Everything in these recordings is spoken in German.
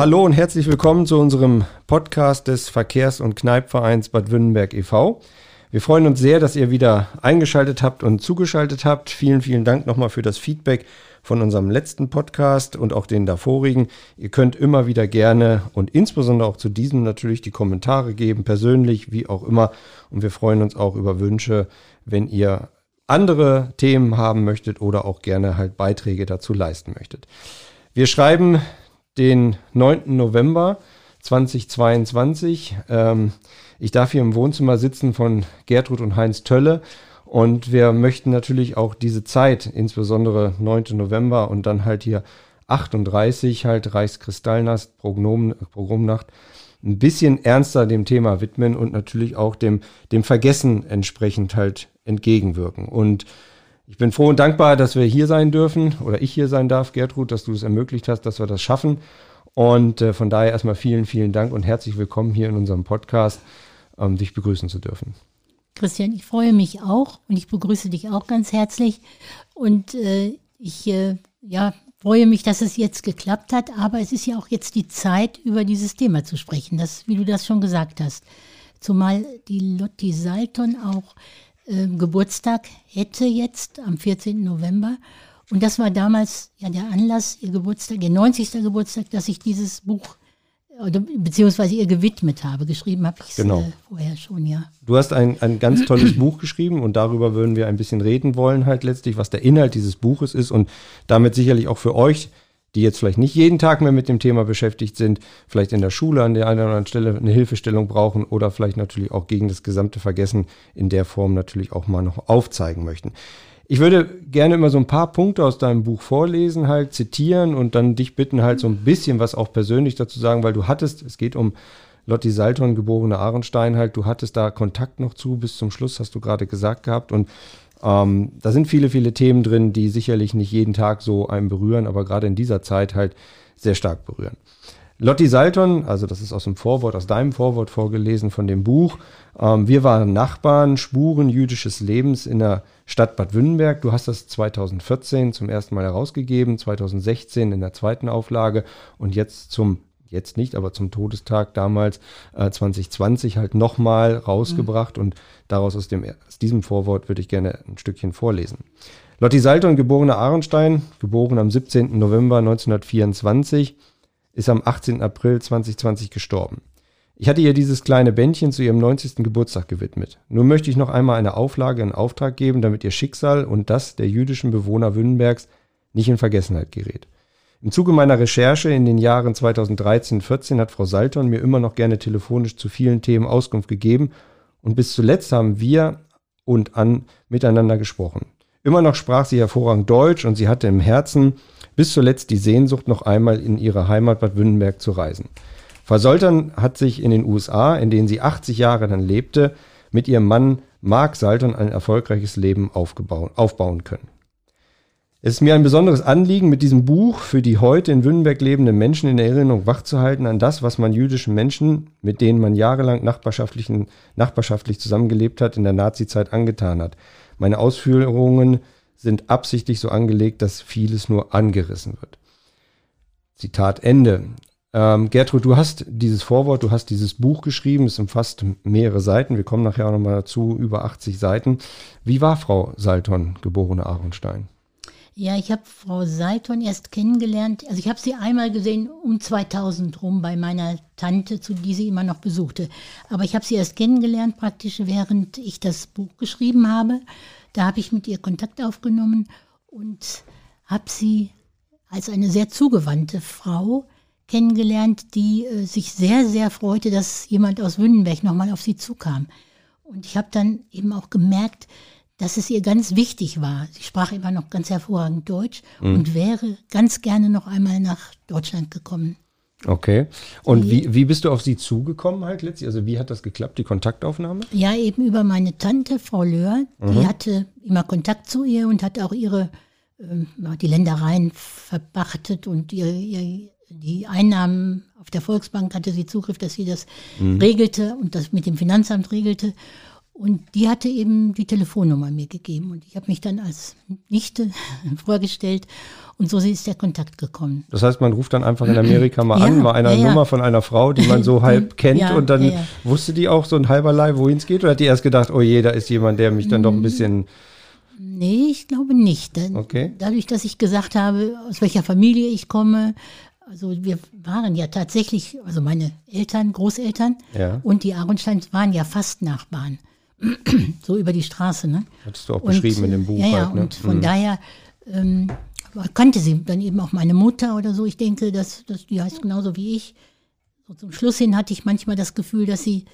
Hallo und herzlich willkommen zu unserem Podcast des Verkehrs- und Kneipvereins Bad Württemberg e.V. Wir freuen uns sehr, dass ihr wieder eingeschaltet habt und zugeschaltet habt. Vielen, vielen Dank nochmal für das Feedback von unserem letzten Podcast und auch den davorigen. Ihr könnt immer wieder gerne und insbesondere auch zu diesem natürlich die Kommentare geben, persönlich, wie auch immer. Und wir freuen uns auch über Wünsche, wenn ihr andere Themen haben möchtet oder auch gerne halt Beiträge dazu leisten möchtet. Wir schreiben den 9. November 2022. Ähm, ich darf hier im Wohnzimmer sitzen von Gertrud und Heinz Tölle und wir möchten natürlich auch diese Zeit, insbesondere 9. November und dann halt hier 38, halt Reichskristallnacht, Prognom, Programmnacht, ein bisschen ernster dem Thema widmen und natürlich auch dem, dem Vergessen entsprechend halt entgegenwirken. Und ich bin froh und dankbar, dass wir hier sein dürfen oder ich hier sein darf, Gertrud, dass du es ermöglicht hast, dass wir das schaffen. Und äh, von daher erstmal vielen, vielen Dank und herzlich willkommen hier in unserem Podcast, ähm, dich begrüßen zu dürfen. Christian, ich freue mich auch und ich begrüße dich auch ganz herzlich. Und äh, ich äh, ja, freue mich, dass es jetzt geklappt hat, aber es ist ja auch jetzt die Zeit, über dieses Thema zu sprechen, das, wie du das schon gesagt hast. Zumal die Lotti Salton auch äh, Geburtstag hätte jetzt am 14. November. Und das war damals ja der Anlass, ihr Geburtstag, ihr 90. Geburtstag, dass ich dieses Buch oder beziehungsweise ihr gewidmet habe. Geschrieben habe ich es genau. äh, vorher schon, ja. Du hast ein, ein ganz tolles Buch geschrieben und darüber würden wir ein bisschen reden wollen, halt letztlich, was der Inhalt dieses Buches ist und damit sicherlich auch für euch, die jetzt vielleicht nicht jeden Tag mehr mit dem Thema beschäftigt sind, vielleicht in der Schule an der einen oder anderen Stelle eine Hilfestellung brauchen oder vielleicht natürlich auch gegen das gesamte Vergessen in der Form natürlich auch mal noch aufzeigen möchten. Ich würde gerne immer so ein paar Punkte aus deinem Buch vorlesen, halt zitieren und dann dich bitten, halt so ein bisschen was auch persönlich dazu sagen, weil du hattest, es geht um Lotti Salton, geborene Ahrenstein, halt, du hattest da Kontakt noch zu bis zum Schluss, hast du gerade gesagt gehabt. Und ähm, da sind viele, viele Themen drin, die sicherlich nicht jeden Tag so einen berühren, aber gerade in dieser Zeit halt sehr stark berühren. Lotti Salton, also das ist aus dem Vorwort, aus deinem Vorwort vorgelesen von dem Buch. Ähm, wir waren Nachbarn, Spuren jüdisches Lebens in der Stadt Bad Württemberg. Du hast das 2014 zum ersten Mal herausgegeben, 2016 in der zweiten Auflage und jetzt zum, jetzt nicht, aber zum Todestag damals äh, 2020 halt nochmal rausgebracht mhm. und daraus aus, dem, aus diesem Vorwort würde ich gerne ein Stückchen vorlesen. Lotti Salton, geborene Ahrenstein, geboren am 17. November 1924, ist am 18. April 2020 gestorben. Ich hatte ihr dieses kleine Bändchen zu ihrem 90. Geburtstag gewidmet. Nun möchte ich noch einmal eine Auflage in Auftrag geben, damit ihr Schicksal und das der jüdischen Bewohner Wünnenbergs nicht in Vergessenheit gerät. Im Zuge meiner Recherche in den Jahren 2013-14 hat Frau Salton mir immer noch gerne telefonisch zu vielen Themen Auskunft gegeben und bis zuletzt haben wir und an miteinander gesprochen. Immer noch sprach sie hervorragend Deutsch und sie hatte im Herzen bis zuletzt die Sehnsucht, noch einmal in ihre Heimat Bad Württemberg zu reisen. Frau Soltern hat sich in den USA, in denen sie 80 Jahre dann lebte, mit ihrem Mann Mark Salton ein erfolgreiches Leben aufbauen können. Es ist mir ein besonderes Anliegen, mit diesem Buch für die heute in Württemberg lebenden Menschen in Erinnerung wachzuhalten an das, was man jüdischen Menschen, mit denen man jahrelang nachbarschaftlich zusammengelebt hat, in der Nazizeit angetan hat. Meine Ausführungen sind absichtlich so angelegt, dass vieles nur angerissen wird. Zitat Ende. Ähm, Gertrud, du hast dieses Vorwort, du hast dieses Buch geschrieben, es umfasst mehrere Seiten. Wir kommen nachher auch nochmal dazu, über 80 Seiten. Wie war Frau Salton, geborene Ahrenstein? Ja, ich habe Frau Salton erst kennengelernt. Also ich habe sie einmal gesehen um 2000 rum bei meiner Tante, zu die sie immer noch besuchte. Aber ich habe sie erst kennengelernt praktisch, während ich das Buch geschrieben habe. Da habe ich mit ihr Kontakt aufgenommen und habe sie als eine sehr zugewandte Frau kennengelernt, die äh, sich sehr, sehr freute, dass jemand aus Wünnenberg nochmal auf sie zukam. Und ich habe dann eben auch gemerkt, dass es ihr ganz wichtig war. Sie sprach immer noch ganz hervorragend Deutsch mhm. und wäre ganz gerne noch einmal nach Deutschland gekommen. Okay. Und wie, wie bist du auf sie zugekommen halt letztlich? Also wie hat das geklappt, die Kontaktaufnahme? Ja, eben über meine Tante, Frau Löhr. Mhm. Die hatte immer Kontakt zu ihr und hat auch ihre, äh, die Ländereien verpachtet und ihr, ihr, die Einnahmen auf der Volksbank hatte sie Zugriff, dass sie das mhm. regelte und das mit dem Finanzamt regelte. Und die hatte eben die Telefonnummer mir gegeben. Und ich habe mich dann als Nichte vorgestellt. Und so ist der Kontakt gekommen. Das heißt, man ruft dann einfach in Amerika mal ja, an, mal einer ja, Nummer von einer Frau, die man so halb kennt. Ja, und dann wusste die auch so ein halberlei, wohin es geht? Oder hat die erst gedacht, oh je, da ist jemand, der mich dann doch ein mm. bisschen Nee, ich glaube nicht. Okay. Dadurch, dass ich gesagt habe, aus welcher Familie ich komme, also wir waren ja tatsächlich, also meine Eltern, Großeltern ja. und die Aronsteins waren ja fast Nachbarn. so über die Straße, ne? Hattest du auch und, beschrieben in dem Buch. Ja, ja, halt, ne? und von mhm. daher ähm, kannte sie dann eben auch meine Mutter oder so. Ich denke, dass, dass die heißt genauso wie ich. So zum Schluss hin hatte ich manchmal das Gefühl, dass sie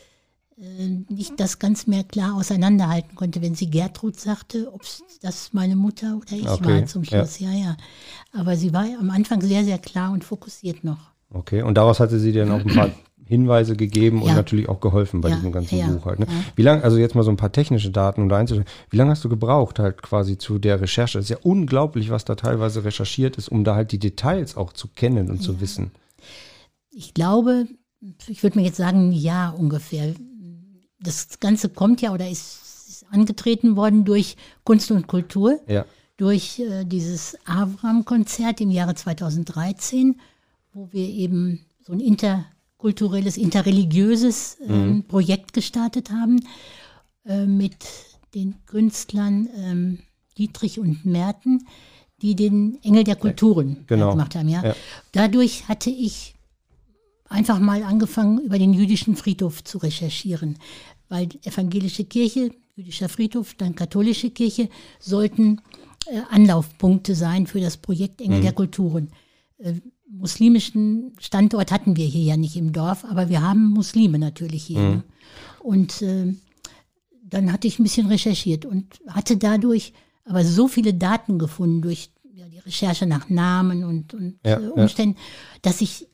äh, nicht das ganz mehr klar auseinanderhalten konnte, wenn sie Gertrud sagte, ob das meine Mutter oder ich okay, war zum Schluss. Ja. ja, ja. Aber sie war am Anfang sehr, sehr klar und fokussiert noch. Okay, und daraus hatte sie dann auch ein paar Hinweise gegeben ja. und natürlich auch geholfen bei ja, diesem ganzen ja, Buch halt. Ne? Wie lange, also jetzt mal so ein paar technische Daten um da einzustellen, wie lange hast du gebraucht halt quasi zu der Recherche? Es ist ja unglaublich, was da teilweise recherchiert ist, um da halt die Details auch zu kennen und zu wissen. Ich glaube, ich würde mir jetzt sagen, Jahr ungefähr das Ganze kommt ja oder ist, ist angetreten worden durch Kunst und Kultur, ja. durch äh, dieses Avram-Konzert im Jahre 2013, wo wir eben so ein interkulturelles, interreligiöses äh, mhm. Projekt gestartet haben äh, mit den Künstlern ähm, Dietrich und Merten, die den Engel der Kulturen genau. gemacht haben. Ja. ja. Dadurch hatte ich einfach mal angefangen, über den jüdischen Friedhof zu recherchieren, weil evangelische Kirche, jüdischer Friedhof, dann katholische Kirche sollten äh, Anlaufpunkte sein für das Projekt Engel mhm. der Kulturen. Äh, muslimischen Standort hatten wir hier ja nicht im Dorf, aber wir haben Muslime natürlich hier. Mhm. Ne? Und äh, dann hatte ich ein bisschen recherchiert und hatte dadurch aber so viele Daten gefunden durch ja, die Recherche nach Namen und, und ja, äh, Umständen, ja. dass ich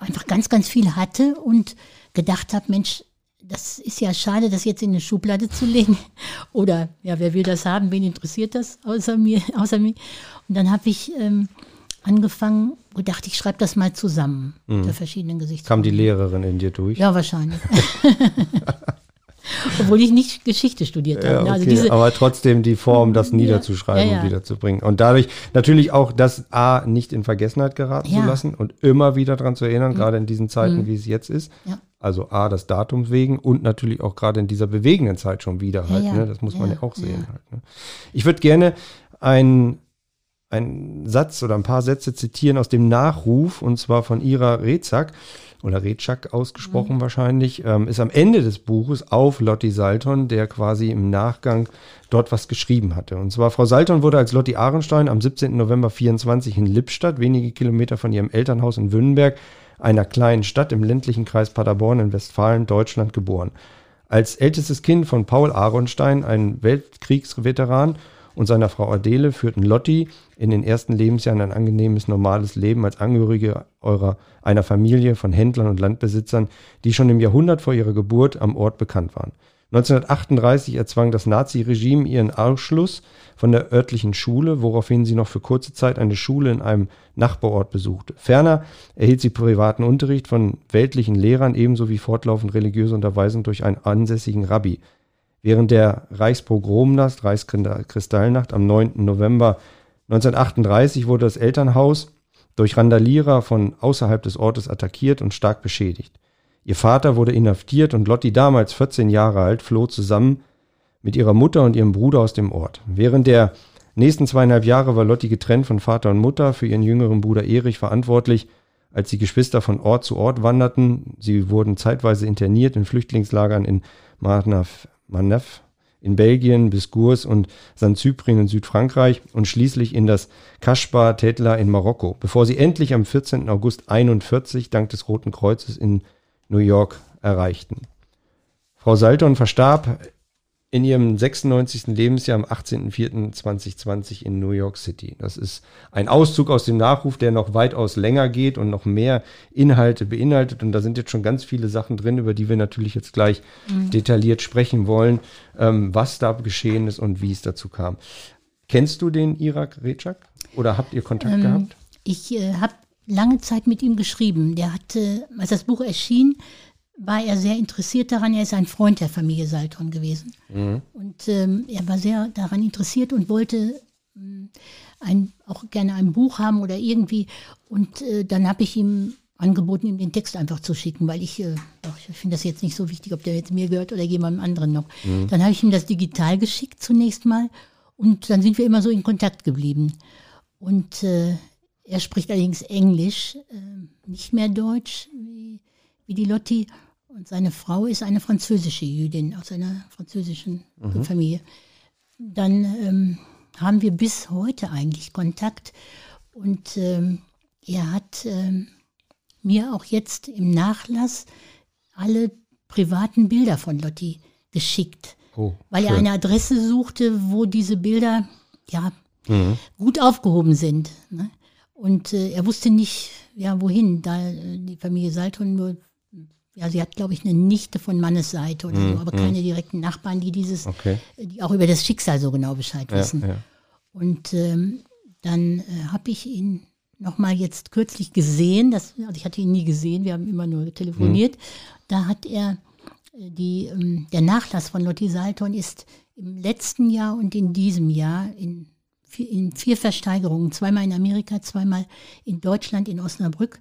einfach ganz, ganz viel hatte und gedacht habe, Mensch, das ist ja schade, das jetzt in eine Schublade zu legen. Oder ja, wer will das haben? Wen interessiert das außer mir? Außer mir? Und dann habe ich ähm, angefangen, gedacht, ich schreibe das mal zusammen mhm. der verschiedenen Gesichtspunkte. Kam die Lehrerin in dir durch? Ja, wahrscheinlich. Obwohl ich nicht Geschichte studiert habe. Ja, ne? also okay. also aber trotzdem die Form, das niederzuschreiben ja, ja, und wiederzubringen. Und dadurch natürlich auch das A nicht in Vergessenheit geraten zu lassen und immer wieder daran zu erinnern, mhm. gerade in diesen Zeiten, mhm. wie es jetzt ist. Also A, das Datum wegen und natürlich auch gerade in dieser bewegenden Zeit schon wieder halt. Ne? Das muss man ja auch sehen halt. Ne? Ich würde gerne ein einen Satz oder ein paar Sätze zitieren aus dem Nachruf, und zwar von Ira Rezak oder Rezak ausgesprochen mhm. wahrscheinlich, ähm, ist am Ende des Buches auf Lotti Salton, der quasi im Nachgang dort was geschrieben hatte. Und zwar, Frau Salton wurde als Lotti Ahrenstein am 17. November 24 in Lippstadt, wenige Kilometer von ihrem Elternhaus in Wünnenberg, einer kleinen Stadt im ländlichen Kreis Paderborn in Westfalen, Deutschland, geboren. Als ältestes Kind von Paul Ahrenstein, ein Weltkriegsveteran, und seiner Frau Adele führten Lotti in den ersten Lebensjahren ein angenehmes, normales Leben als Angehörige eurer, einer Familie von Händlern und Landbesitzern, die schon im Jahrhundert vor ihrer Geburt am Ort bekannt waren. 1938 erzwang das Naziregime ihren Ausschluss von der örtlichen Schule, woraufhin sie noch für kurze Zeit eine Schule in einem Nachbarort besuchte. Ferner erhielt sie privaten Unterricht von weltlichen Lehrern ebenso wie fortlaufend religiöse Unterweisung durch einen ansässigen Rabbi. Während der Reichspogromnacht, Reichskristallnacht am 9. November 1938 wurde das Elternhaus durch Randalierer von außerhalb des Ortes attackiert und stark beschädigt. Ihr Vater wurde inhaftiert und Lotti, damals 14 Jahre alt, floh zusammen mit ihrer Mutter und ihrem Bruder aus dem Ort. Während der nächsten zweieinhalb Jahre war Lotti getrennt von Vater und Mutter, für ihren jüngeren Bruder Erich verantwortlich, als die Geschwister von Ort zu Ort wanderten. Sie wurden zeitweise interniert in Flüchtlingslagern in Marnaf Manef in Belgien bis Gurs und St. Cyprien in Südfrankreich und schließlich in das Kaschbar Tetla in Marokko, bevor sie endlich am 14. August 41 dank des Roten Kreuzes in New York erreichten. Frau Salton verstarb in ihrem 96. Lebensjahr am 18.04.2020 in New York City. Das ist ein Auszug aus dem Nachruf, der noch weitaus länger geht und noch mehr Inhalte beinhaltet. Und da sind jetzt schon ganz viele Sachen drin, über die wir natürlich jetzt gleich mhm. detailliert sprechen wollen, ähm, was da geschehen ist und wie es dazu kam. Kennst du den Irak Recak oder habt ihr Kontakt ähm, gehabt? Ich äh, habe lange Zeit mit ihm geschrieben. Der hatte, als das Buch erschien, war er sehr interessiert daran. Er ist ein Freund der Familie Salton gewesen. Mhm. Und ähm, er war sehr daran interessiert und wollte ähm, ein, auch gerne ein Buch haben oder irgendwie. Und äh, dann habe ich ihm angeboten, ihm den Text einfach zu schicken, weil ich, äh, ich finde das jetzt nicht so wichtig, ob der jetzt mir gehört oder jemandem anderen noch. Mhm. Dann habe ich ihm das digital geschickt zunächst mal und dann sind wir immer so in Kontakt geblieben. Und äh, er spricht allerdings Englisch, äh, nicht mehr Deutsch wie, wie die Lotti. Und seine Frau ist eine französische Jüdin aus einer französischen mhm. Familie. Dann ähm, haben wir bis heute eigentlich Kontakt. Und ähm, er hat ähm, mir auch jetzt im Nachlass alle privaten Bilder von Lotti geschickt. Oh, weil er eine Adresse suchte, wo diese Bilder ja mhm. gut aufgehoben sind. Ne? Und äh, er wusste nicht, ja, wohin, da äh, die Familie Salton nur ja, sie hat, glaube ich, eine Nichte von Mannes Seite oder mm, so, aber mm. keine direkten Nachbarn, die dieses, okay. die auch über das Schicksal so genau Bescheid wissen. Ja, ja. Und ähm, dann äh, habe ich ihn nochmal jetzt kürzlich gesehen, das, also ich hatte ihn nie gesehen, wir haben immer nur telefoniert. Mm. Da hat er äh, die, ähm, der Nachlass von Lotti Salton ist im letzten Jahr und in diesem Jahr in vier, in vier Versteigerungen, zweimal in Amerika, zweimal in Deutschland, in Osnabrück,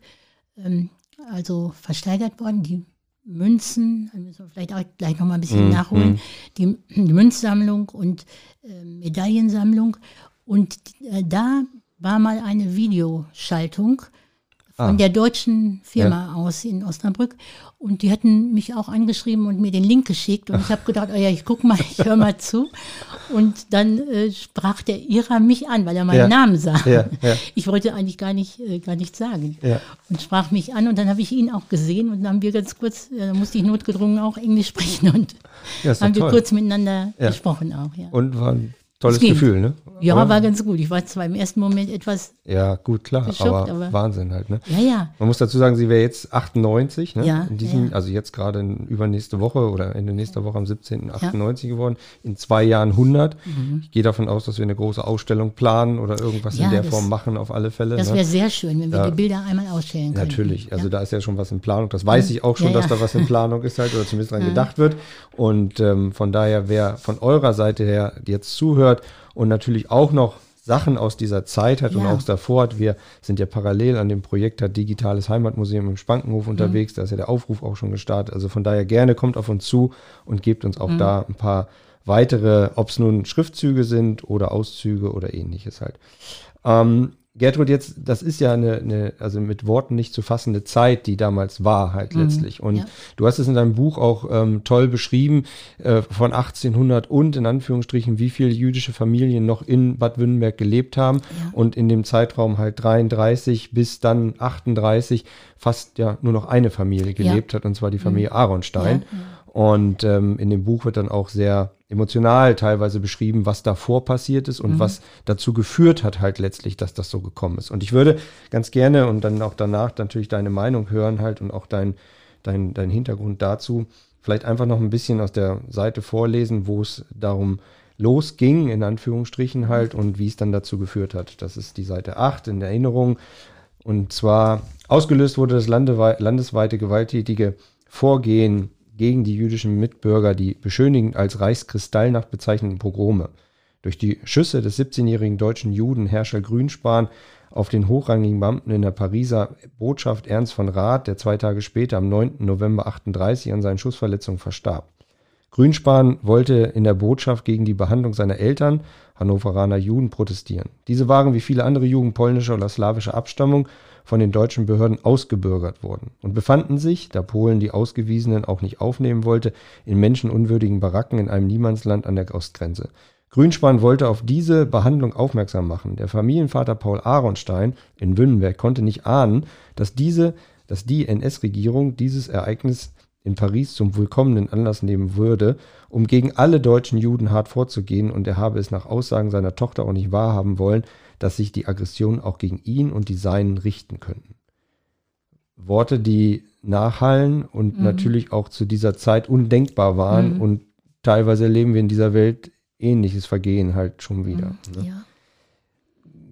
ähm, also versteigert worden. Die Münzen, da müssen wir vielleicht auch gleich nochmal ein bisschen mm, nachholen, mm. Die, die, Münzsammlung und äh, Medaillensammlung. Und äh, da war mal eine Videoschaltung von ah. der deutschen Firma ja. aus in Osnabrück. Und die hatten mich auch angeschrieben und mir den Link geschickt. Und ich habe gedacht, oh ja, ich guck mal, ich höre mal zu. Und dann äh, sprach der Ira mich an, weil er meinen ja. Namen sah. Ja, ich wollte eigentlich gar nicht, äh, gar nichts sagen. Und sprach mich an und dann habe ich ihn auch gesehen und dann haben wir ganz kurz, äh, musste ich notgedrungen auch Englisch sprechen und haben wir kurz miteinander gesprochen auch. Ja. Und waren Tolles Gefühl, ne? Ja, aber, war ganz gut. Ich war zwar im ersten Moment etwas. Ja, gut, klar, aber, aber, Wahnsinn halt, ne? Ja, ja. Man muss dazu sagen, sie wäre jetzt 98, ne? Ja. In diesem, ja. Also jetzt gerade übernächste Woche oder Ende nächster Woche am 17. 98 ja. geworden. In zwei Jahren 100. Mhm. Ich gehe davon aus, dass wir eine große Ausstellung planen oder irgendwas ja, in der das, Form machen, auf alle Fälle. Das wäre ne? sehr schön, wenn wir die Bilder einmal ausstellen können. Natürlich. Also da ist ja schon was in Planung. Das weiß ich auch schon, dass da was in Planung ist halt oder zumindest dran gedacht wird. Und ähm, von daher, wer von eurer Seite her jetzt zuhört, und natürlich auch noch Sachen aus dieser Zeit hat ja. und auch davor hat. Wir sind ja parallel an dem Projekt hat Digitales Heimatmuseum im Spankenhof mhm. unterwegs. Da ist ja der Aufruf auch schon gestartet. Also von daher gerne kommt auf uns zu und gebt uns auch mhm. da ein paar weitere, ob es nun Schriftzüge sind oder Auszüge oder ähnliches halt. Ähm, Gertrud, jetzt, das ist ja eine, eine, also mit Worten nicht zu fassende Zeit, die damals war halt mhm, letztlich. Und ja. du hast es in deinem Buch auch ähm, toll beschrieben, äh, von 1800 und in Anführungsstrichen, wie viele jüdische Familien noch in Bad Württemberg gelebt haben ja. und in dem Zeitraum halt 33 bis dann 38 fast ja nur noch eine Familie gelebt ja. hat, und zwar die Familie mhm. Aronstein. Und ähm, in dem Buch wird dann auch sehr emotional teilweise beschrieben, was davor passiert ist und mhm. was dazu geführt hat halt letztlich, dass das so gekommen ist. Und ich würde ganz gerne und dann auch danach natürlich deine Meinung hören halt und auch dein, dein, dein Hintergrund dazu. Vielleicht einfach noch ein bisschen aus der Seite vorlesen, wo es darum losging, in Anführungsstrichen halt, und wie es dann dazu geführt hat. Das ist die Seite 8 in der Erinnerung. Und zwar ausgelöst wurde das landesweite gewalttätige Vorgehen gegen die jüdischen Mitbürger die beschönigend als Reichskristallnacht bezeichneten Pogrome. Durch die Schüsse des 17-jährigen deutschen Juden Herrscher Grünspan auf den hochrangigen Beamten in der Pariser Botschaft Ernst von Rath, der zwei Tage später am 9. November 38 an seinen Schussverletzungen verstarb. Grünspan wollte in der Botschaft gegen die Behandlung seiner Eltern, Hannoveraner Juden, protestieren. Diese waren wie viele andere Juden polnischer oder slawischer Abstammung von den deutschen Behörden ausgebürgert wurden und befanden sich, da Polen die Ausgewiesenen auch nicht aufnehmen wollte, in menschenunwürdigen Baracken in einem Niemandsland an der Ostgrenze. Grünspan wollte auf diese Behandlung aufmerksam machen. Der Familienvater Paul Aronstein in Wünnenberg konnte nicht ahnen, dass diese, dass die NS-Regierung dieses Ereignis in Paris zum willkommenen Anlass nehmen würde, um gegen alle deutschen Juden hart vorzugehen, und er habe es nach Aussagen seiner Tochter auch nicht wahrhaben wollen, dass sich die Aggressionen auch gegen ihn und die Seinen richten könnten. Worte, die nachhallen und mhm. natürlich auch zu dieser Zeit undenkbar waren mhm. und teilweise erleben wir in dieser Welt ähnliches Vergehen halt schon wieder. Mhm. Ne? Ja.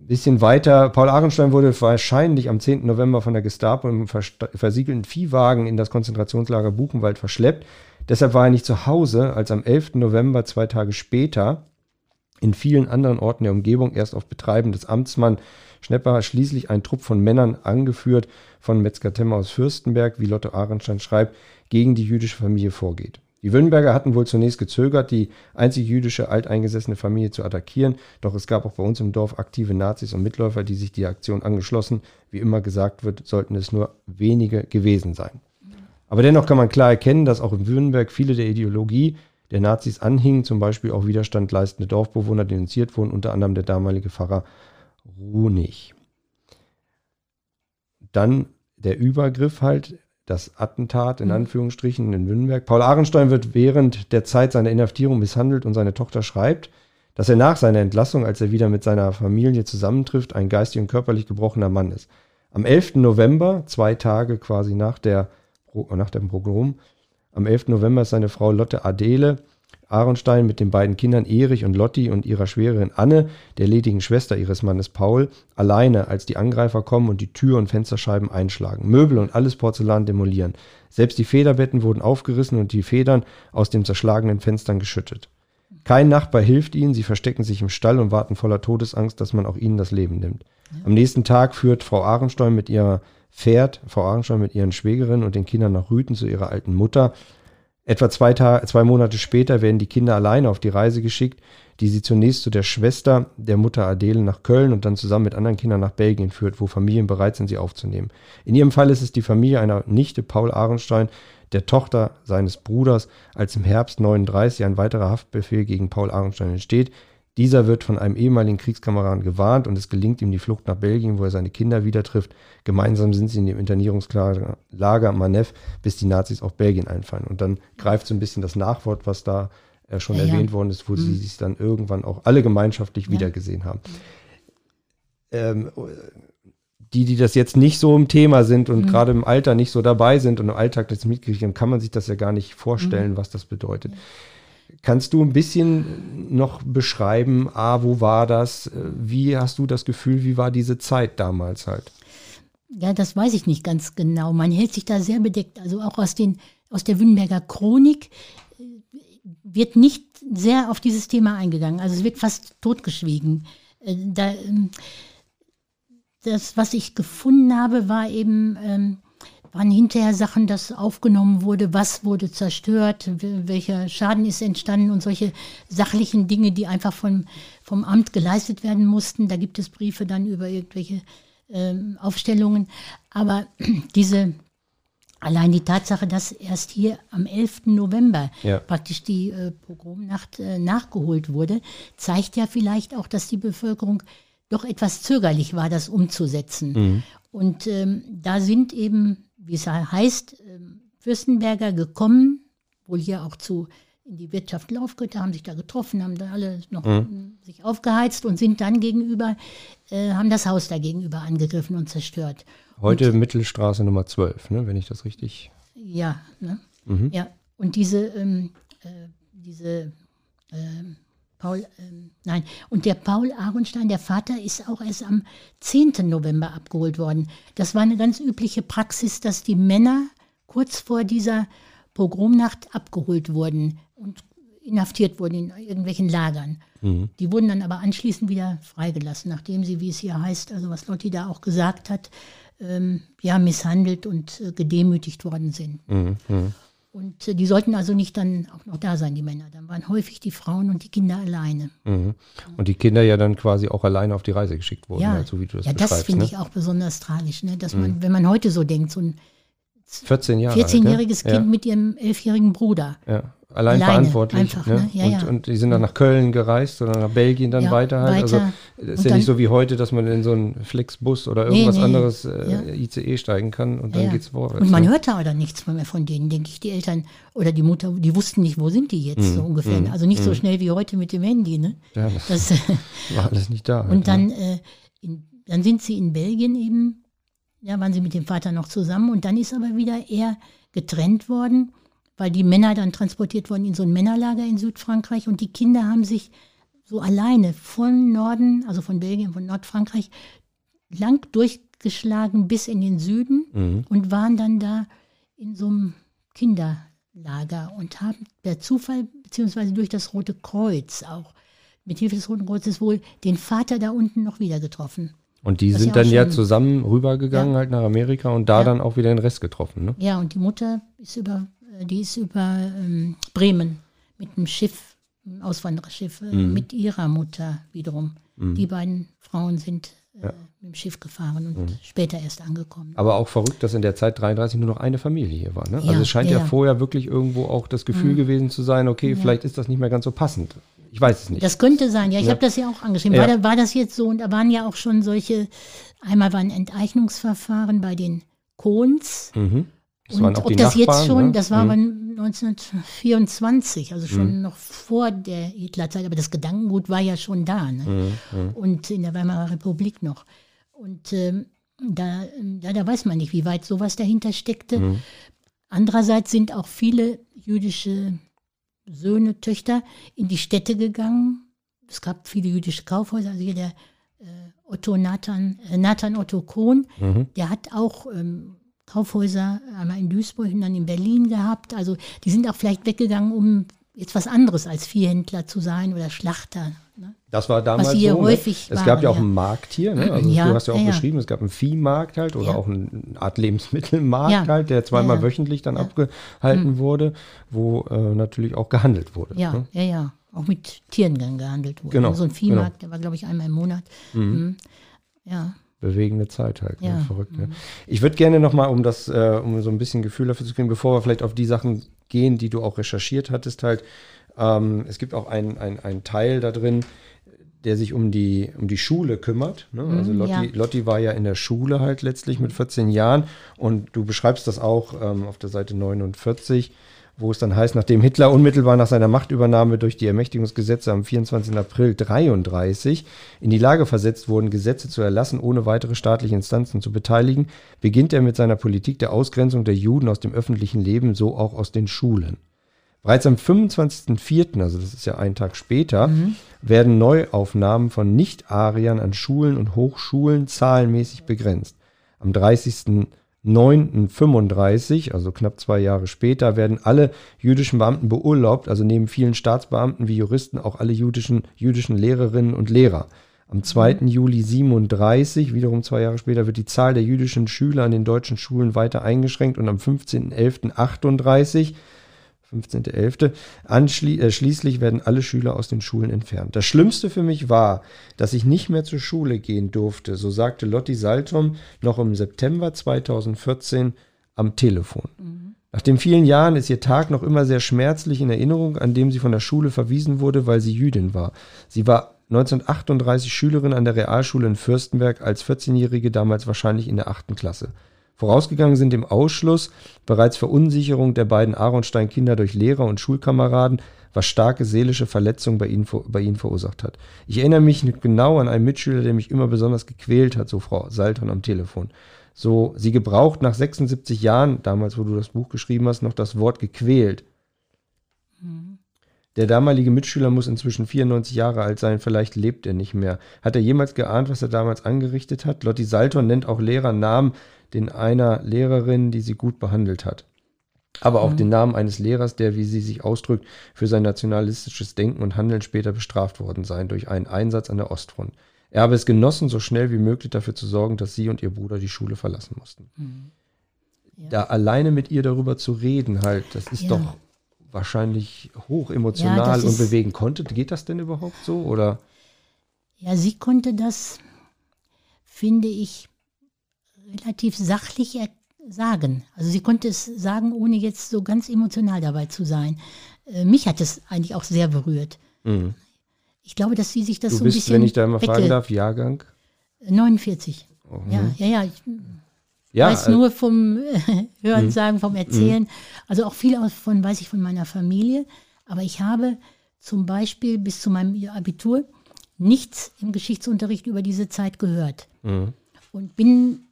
bisschen weiter, Paul Ahrenstein wurde wahrscheinlich am 10. November von der Gestapo im versiegelten Viehwagen in das Konzentrationslager Buchenwald verschleppt. Deshalb war er nicht zu Hause, als am 11. November, zwei Tage später, in vielen anderen Orten der Umgebung erst auf Betreiben des Amtsmann Schnepper schließlich ein Trupp von Männern, angeführt von Metzger Temmer aus Fürstenberg, wie Lotte Ahrenstein schreibt, gegen die jüdische Familie vorgeht. Die Wünnberger hatten wohl zunächst gezögert, die einzig jüdische alteingesessene Familie zu attackieren, doch es gab auch bei uns im Dorf aktive Nazis und Mitläufer, die sich die Aktion angeschlossen. Wie immer gesagt wird, sollten es nur wenige gewesen sein. Aber dennoch kann man klar erkennen, dass auch in Württemberg viele der Ideologie der Nazis anhingen, zum Beispiel auch Widerstand leistende Dorfbewohner denunziert wurden, unter anderem der damalige Pfarrer Runig. Dann der Übergriff halt, das Attentat in mhm. Anführungsstrichen in Wünnenberg. Paul Ahrenstein wird während der Zeit seiner Inhaftierung misshandelt und seine Tochter schreibt, dass er nach seiner Entlassung, als er wieder mit seiner Familie zusammentrifft, ein geistig und körperlich gebrochener Mann ist. Am 11. November, zwei Tage quasi nach, der, nach dem Pogrom, am 11. November ist seine Frau Lotte Adele Ahrenstein mit den beiden Kindern Erich und Lotti und ihrer Schwägerin Anne, der ledigen Schwester ihres Mannes Paul, alleine, als die Angreifer kommen und die Tür- und Fensterscheiben einschlagen, Möbel und alles Porzellan demolieren. Selbst die Federbetten wurden aufgerissen und die Federn aus den zerschlagenen Fenstern geschüttet. Kein Nachbar hilft ihnen, sie verstecken sich im Stall und warten voller Todesangst, dass man auch ihnen das Leben nimmt. Am nächsten Tag führt Frau Ahrenstein mit ihrer Pferd, Frau Ahrenstein mit ihren Schwägerinnen und den Kindern nach Rüten zu ihrer alten Mutter. Etwa zwei, Tage, zwei Monate später werden die Kinder alleine auf die Reise geschickt, die sie zunächst zu der Schwester der Mutter Adele nach Köln und dann zusammen mit anderen Kindern nach Belgien führt, wo Familien bereit sind, sie aufzunehmen. In ihrem Fall ist es die Familie einer Nichte Paul Ahrenstein, der Tochter seines Bruders, als im Herbst 39 ein weiterer Haftbefehl gegen Paul Ahrenstein entsteht, dieser wird von einem ehemaligen Kriegskameraden gewarnt und es gelingt ihm die Flucht nach Belgien, wo er seine Kinder wieder trifft. Gemeinsam sind sie in dem Internierungslager Manef, bis die Nazis auf Belgien einfallen. Und dann greift so ein bisschen das Nachwort, was da äh, schon ja, erwähnt ja. worden ist, wo mhm. sie sich dann irgendwann auch alle gemeinschaftlich ja. wiedergesehen haben. Ähm, die, die das jetzt nicht so im Thema sind und mhm. gerade im Alter nicht so dabei sind und im Alltag das mitgekriegt haben, kann man sich das ja gar nicht vorstellen, mhm. was das bedeutet. Kannst du ein bisschen noch beschreiben, ah, wo war das? Wie hast du das Gefühl, wie war diese Zeit damals halt? Ja, das weiß ich nicht ganz genau. Man hält sich da sehr bedeckt. Also auch aus, den, aus der Wünnberger Chronik äh, wird nicht sehr auf dieses Thema eingegangen. Also es wird fast totgeschwiegen. Äh, da, ähm, das, was ich gefunden habe, war eben ähm, waren hinterher Sachen, dass aufgenommen wurde, was wurde zerstört, welcher Schaden ist entstanden und solche sachlichen Dinge, die einfach vom, vom Amt geleistet werden mussten. Da gibt es Briefe dann über irgendwelche äh, Aufstellungen. Aber diese Allein die Tatsache, dass erst hier am 11. November ja. praktisch die äh, Pogromnacht äh, nachgeholt wurde, zeigt ja vielleicht auch, dass die Bevölkerung doch etwas zögerlich war, das umzusetzen. Mhm. Und ähm, da sind eben wie es heißt, ähm, Fürstenberger gekommen, wohl hier auch zu in die Wirtschaft Laufgüter, haben sich da getroffen, haben da alle noch mhm. sich aufgeheizt und sind dann gegenüber, äh, haben das Haus da gegenüber angegriffen und zerstört. Heute und, Mittelstraße Nummer 12, ne, wenn ich das richtig. Ja, ne? Mhm. ja. Und diese, ähm, äh, diese ähm, Paul, ähm, nein, und der Paul Aronstein, der Vater, ist auch erst am 10. November abgeholt worden. Das war eine ganz übliche Praxis, dass die Männer kurz vor dieser Pogromnacht abgeholt wurden und inhaftiert wurden in irgendwelchen Lagern. Mhm. Die wurden dann aber anschließend wieder freigelassen, nachdem sie, wie es hier heißt, also was Lotti da auch gesagt hat, ähm, ja, misshandelt und äh, gedemütigt worden sind. Mhm. Und äh, die sollten also nicht dann auch noch da sein, die Männer. Dann waren häufig die Frauen und die Kinder alleine. Mhm. Und die Kinder ja dann quasi auch alleine auf die Reise geschickt wurden, ja, halt, so wie du das Ja, das finde ne? ich auch besonders tragisch, ne? dass man, mhm. wenn man heute so denkt, so ein 14 Jahre 14-jähriges Kind ja. mit ihrem 11-jährigen Bruder. Ja allein Alleine, verantwortlich. Einfach, ne? Ne? Ja, und, ja. und die sind dann nach Köln gereist oder nach Belgien dann ja, weiter halt. Also, ist ja nicht so wie heute, dass man in so einen Flixbus oder irgendwas nee, nee, anderes äh, ICE steigen kann und dann geht's vorwärts. Und man ne? hörte aber nichts mehr von denen, denke ich. Die Eltern oder die Mutter, die wussten nicht, wo sind die jetzt mhm. so ungefähr. Mhm. Also nicht mhm. so schnell wie heute mit dem Handy. Ne? Ja, das, das war alles nicht da. Halt, und dann, äh, in, dann sind sie in Belgien eben, ja, waren sie mit dem Vater noch zusammen und dann ist aber wieder er getrennt worden weil die Männer dann transportiert wurden in so ein Männerlager in Südfrankreich und die Kinder haben sich so alleine von Norden, also von Belgien, von Nordfrankreich, lang durchgeschlagen bis in den Süden Mhm. und waren dann da in so einem Kinderlager und haben per Zufall, beziehungsweise durch das Rote Kreuz auch, mit Hilfe des Roten Kreuzes wohl den Vater da unten noch wieder getroffen. Und die sind ja dann ja zusammen rübergegangen halt nach Amerika und da Ja. dann auch wieder den Rest getroffen. Ne? Ja, und die Mutter ist über, die ist über ähm, Bremen mit einem Schiff, einem Auswandererschiff, äh, Mhm. mit ihrer Mutter wiederum. Die beiden Frauen sind äh, mit dem Schiff gefahren und Mhm. später erst angekommen. Aber auch verrückt, dass in der Zeit 33 nur noch eine Familie hier war. Ne? Ja, also es scheint ja, ja, ja. vorher wirklich irgendwo auch das Gefühl gewesen zu sein, okay, vielleicht ist das nicht mehr ganz so passend. Ich weiß es nicht. Das könnte sein, ja, ich Ja. habe das ja auch angeschrieben. Ja. War, da, war das jetzt so? Und da waren ja auch schon solche, einmal war ein Enteignungsverfahren bei den Kohns. mhm. Das und ob das jetzt schon, ne? das war Mhm. aber 1924, also schon noch vor der Hitlerzeit, aber das Gedankengut war ja schon da. Ne? Mhm, Und in der Weimarer Republik noch. Und ähm, da, da, da weiß man nicht, wie weit sowas dahinter steckte. Mhm. Andererseits sind auch viele jüdische Söhne, Töchter in die Städte gegangen. Es gab viele jüdische Kaufhäuser, also hier der äh, Otto Nathan, äh, Nathan Otto Kohn, Mhm. der hat auch ähm, Kaufhäuser einmal in Duisburg und dann in Berlin gehabt. Also die sind auch vielleicht weggegangen, um jetzt was anderes als Viehhändler zu sein oder Schlachter. Ne? Das war damals hier so. häufig ne? Es waren, gab ja auch ja. einen Markt hier. Ne? Also Ja, du hast ja auch ja, beschrieben, es gab einen Viehmarkt halt oder auch eine Art Lebensmittelmarkt halt, der zweimal wöchentlich dann abgehalten wurde, wo äh, natürlich auch gehandelt wurde. Ja, Ne? ja, ja. Auch mit Tieren dann gehandelt wurde. Genau, So ein Viehmarkt, der war, glaube ich, einmal im Monat. Mhm. Ja. Bewegende Zeit halt. Ne? Ja. Mhm. Verrückt. Ne? Ich würde gerne nochmal, um das, äh, um so ein bisschen Gefühl dafür zu kriegen, bevor wir vielleicht auf die Sachen gehen, die du auch recherchiert hattest, halt, ähm, es gibt auch einen ein Teil da drin, der sich um die, um die Schule kümmert. Ne? Also Lotti, ja. Lotti war ja in der Schule halt letztlich mit 14 Jahren und du beschreibst das auch ähm, auf der Seite 49, wo es dann heißt, nachdem Hitler unmittelbar nach seiner Machtübernahme durch die Ermächtigungsgesetze am 24. April 33 in die Lage versetzt wurden, Gesetze zu erlassen, ohne weitere staatliche Instanzen zu beteiligen, beginnt er mit seiner Politik der Ausgrenzung der Juden aus dem öffentlichen Leben, so auch aus den Schulen. Bereits am 25.04., also das ist ja ein Tag später, werden Neuaufnahmen von Nicht-Ariern an Schulen und Hochschulen zahlenmäßig begrenzt. Am 30.09.35, also knapp zwei Jahre später, werden alle jüdischen Beamten beurlaubt, also neben vielen Staatsbeamten wie Juristen auch alle jüdischen, jüdischen Lehrerinnen und Lehrer. Am 2. Juli 37, wiederum zwei Jahre später, wird die Zahl der jüdischen Schüler an den deutschen Schulen weiter eingeschränkt und am 15.11.38 15.11. Anschli äh, schließlich werden alle Schüler aus den Schulen entfernt. Das Schlimmste für mich war, dass ich nicht mehr zur Schule gehen durfte, so sagte Lotti Saltom noch im September 2014 am Telefon. Nach den vielen Jahren ist ihr Tag noch immer sehr schmerzlich in Erinnerung, an dem sie von der Schule verwiesen wurde, weil sie Jüdin war. Sie war 1938 Schülerin an der Realschule in Fürstenberg, als 14-Jährige damals wahrscheinlich in der achten Klasse. Vorausgegangen sind dem Ausschluss bereits Verunsicherung der beiden Aronstein-Kinder durch Lehrer und Schulkameraden, was starke seelische Verletzungen bei ihnen, bei ihnen verursacht hat. Ich erinnere mich genau an einen Mitschüler, der mich immer besonders gequält hat, so Frau Salton am Telefon. So, sie gebraucht nach 76 Jahren, damals, wo du das Buch geschrieben hast, noch das Wort gequält. Der damalige Mitschüler muss inzwischen 94 Jahre alt sein, vielleicht lebt er nicht mehr. Hat er jemals geahnt, was er damals angerichtet hat? Lotti Salton nennt auch Lehrernamen, den einer Lehrerin, die sie gut behandelt hat. Aber auch den Namen eines Lehrers, der, wie sie sich ausdrückt, für sein nationalistisches Denken und Handeln später bestraft worden sein durch einen Einsatz an der Ostfront. Er habe es genossen, so schnell wie möglich dafür zu sorgen, dass sie und ihr Bruder die Schule verlassen mussten. Da alleine mit ihr darüber zu reden, halt, das ist Ja. doch wahrscheinlich hoch emotional Ja, und bewegen konnte. Geht das denn überhaupt so? Oder? Ja, sie konnte das, finde ich, relativ sachlich sagen. Also sie konnte es sagen, ohne jetzt so ganz emotional dabei zu sein. Äh, mich hat es eigentlich auch sehr berührt. Mhm. Ich glaube, dass sie sich das Du so ein bist, bisschen wenn ich da mal fragen darf, Jahrgang? 49. Ja, ja, ja. Ich Ja, weiß äh, nur vom Hören sagen, vom Erzählen. Also auch viel aus von, weiß ich von meiner Familie. Aber ich habe zum Beispiel bis zu meinem Abitur nichts im Geschichtsunterricht über diese Zeit gehört. Mhm. Und bin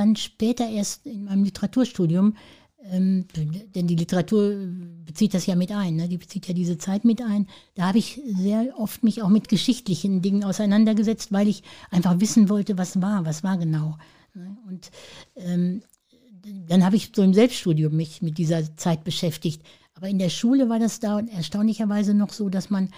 dann später erst in meinem Literaturstudium Ähm, denn die Literatur bezieht das ja mit ein, ne? die bezieht ja diese Zeit mit ein. Da habe ich sehr oft mich auch mit geschichtlichen Dingen auseinandergesetzt, weil ich einfach wissen wollte, was war, was war genau. Ne? Und ähm, dann habe ich so im Selbststudium mich mit dieser Zeit beschäftigt. Aber in der Schule war das da erstaunlicherweise noch so, dass man,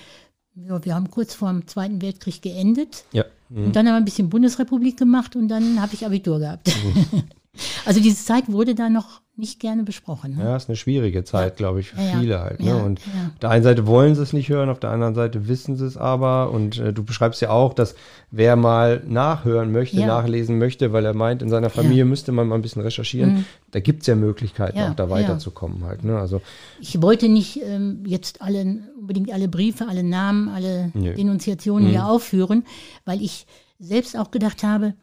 ja, wir haben kurz vor dem Zweiten Weltkrieg geendet. Ja. Mhm. Und dann haben wir ein bisschen Bundesrepublik gemacht und dann habe ich Abitur gehabt. Mhm. also diese Zeit wurde da noch nicht gerne besprochen. Ne? Ja, ist eine schwierige Zeit, glaube ich, für ja, viele halt. Ne? und auf der einen Seite wollen sie es nicht hören, auf der anderen Seite wissen sie es aber. Und äh, du beschreibst ja auch, dass wer mal nachhören möchte, nachlesen möchte, weil er meint, in seiner Familie müsste man mal ein bisschen recherchieren, mhm. da gibt es ja Möglichkeiten, auch da weiterzukommen halt. Ne? Also, ich wollte nicht ähm, jetzt alle, unbedingt alle Briefe, alle Namen, alle Nö. Denunziationen mhm. hier aufführen, weil ich selbst auch gedacht habe,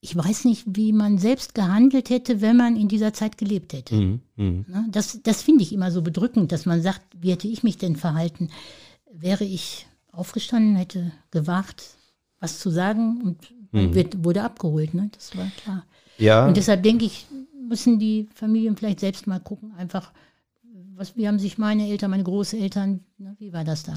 ich weiß nicht, wie man selbst gehandelt hätte, wenn man in dieser Zeit gelebt hätte. Mhm, mh. Das, das finde ich immer so bedrückend, dass man sagt, wie hätte ich mich denn verhalten? Wäre ich aufgestanden, hätte gewagt, was zu sagen und mhm. wird, wurde abgeholt, ne? das war klar. Ja. Und deshalb denke ich, müssen die Familien vielleicht selbst mal gucken, einfach, was, wie haben sich meine Eltern, meine Großeltern, ne, wie war das da?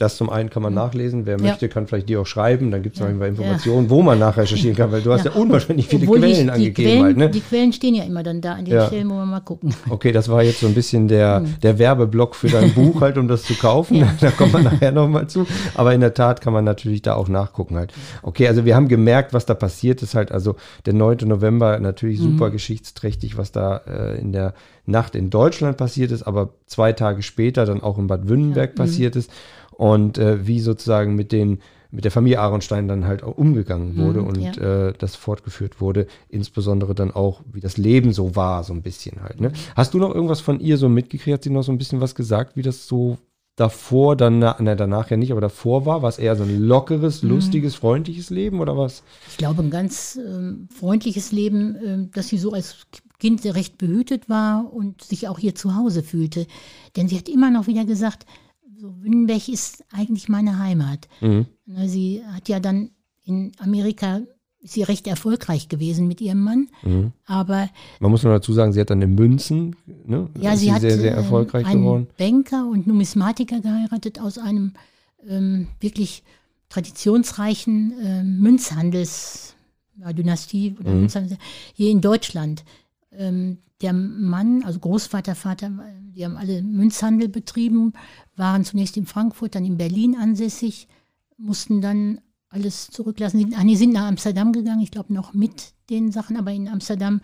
Das zum einen kann man mhm. nachlesen. Wer ja. möchte, kann vielleicht dir auch schreiben. Dann gibt es ja. Informationen, ja. wo man nachrecherchieren kann, weil du hast ja, unwahrscheinlich viele Obwohl Quellen die, angegeben. Quellen, halt, ne? Die Quellen stehen ja immer dann da an den Stellen, wo wir mal gucken. Okay, das war jetzt so ein bisschen der, mhm. der Werbeblock für dein Buch halt, um das zu kaufen. da kommt man nachher nochmal zu. Aber in der Tat kann man natürlich da auch nachgucken halt. Okay, also wir haben gemerkt, was da passiert ist halt. Also der 9. November natürlich mhm. super mhm. geschichtsträchtig, was da äh, in der Nacht in Deutschland passiert ist, aber zwei Tage später dann auch in Bad Württemberg passiert mhm. ist und äh, wie sozusagen mit den mit der Familie Ahrenstein dann halt auch umgegangen mhm, wurde mhm, und ja. äh, das fortgeführt wurde, insbesondere dann auch, wie das Leben so war, so ein bisschen halt. Ne? Mhm. Hast du noch irgendwas von ihr so mitgekriegt? Hat sie noch so ein bisschen was gesagt, wie das so davor, dann, na, danach ja nicht, aber davor war? War es eher so ein lockeres, mhm. lustiges, freundliches Leben oder was? Ich glaube, ein ganz ähm, freundliches Leben, äh, dass sie so als Kind recht behütet war und sich auch hier zu Hause fühlte. Denn sie hat immer noch wieder gesagt, so Wünnenberg ist eigentlich meine Heimat. Mhm. Sie hat ja dann in Amerika ist sie recht erfolgreich gewesen mit ihrem Mann. Mhm. Aber man muss noch dazu sagen, sie hat dann in Münzen, ne, ja, sie, sie hat sehr, sehr erfolgreich einen geworden. Banker und Numismatiker geheiratet aus einem ähm, wirklich traditionsreichen äh, Münzhandelsdynastie oder mhm. Münzhandels hier in Deutschland. Ähm, der Mann, also Großvater, Vater, die haben alle Münzhandel betrieben, waren zunächst in Frankfurt, dann in Berlin ansässig, mussten dann alles zurücklassen. Ach, die sind nach Amsterdam gegangen, ich glaube noch mit den Sachen, aber in Amsterdam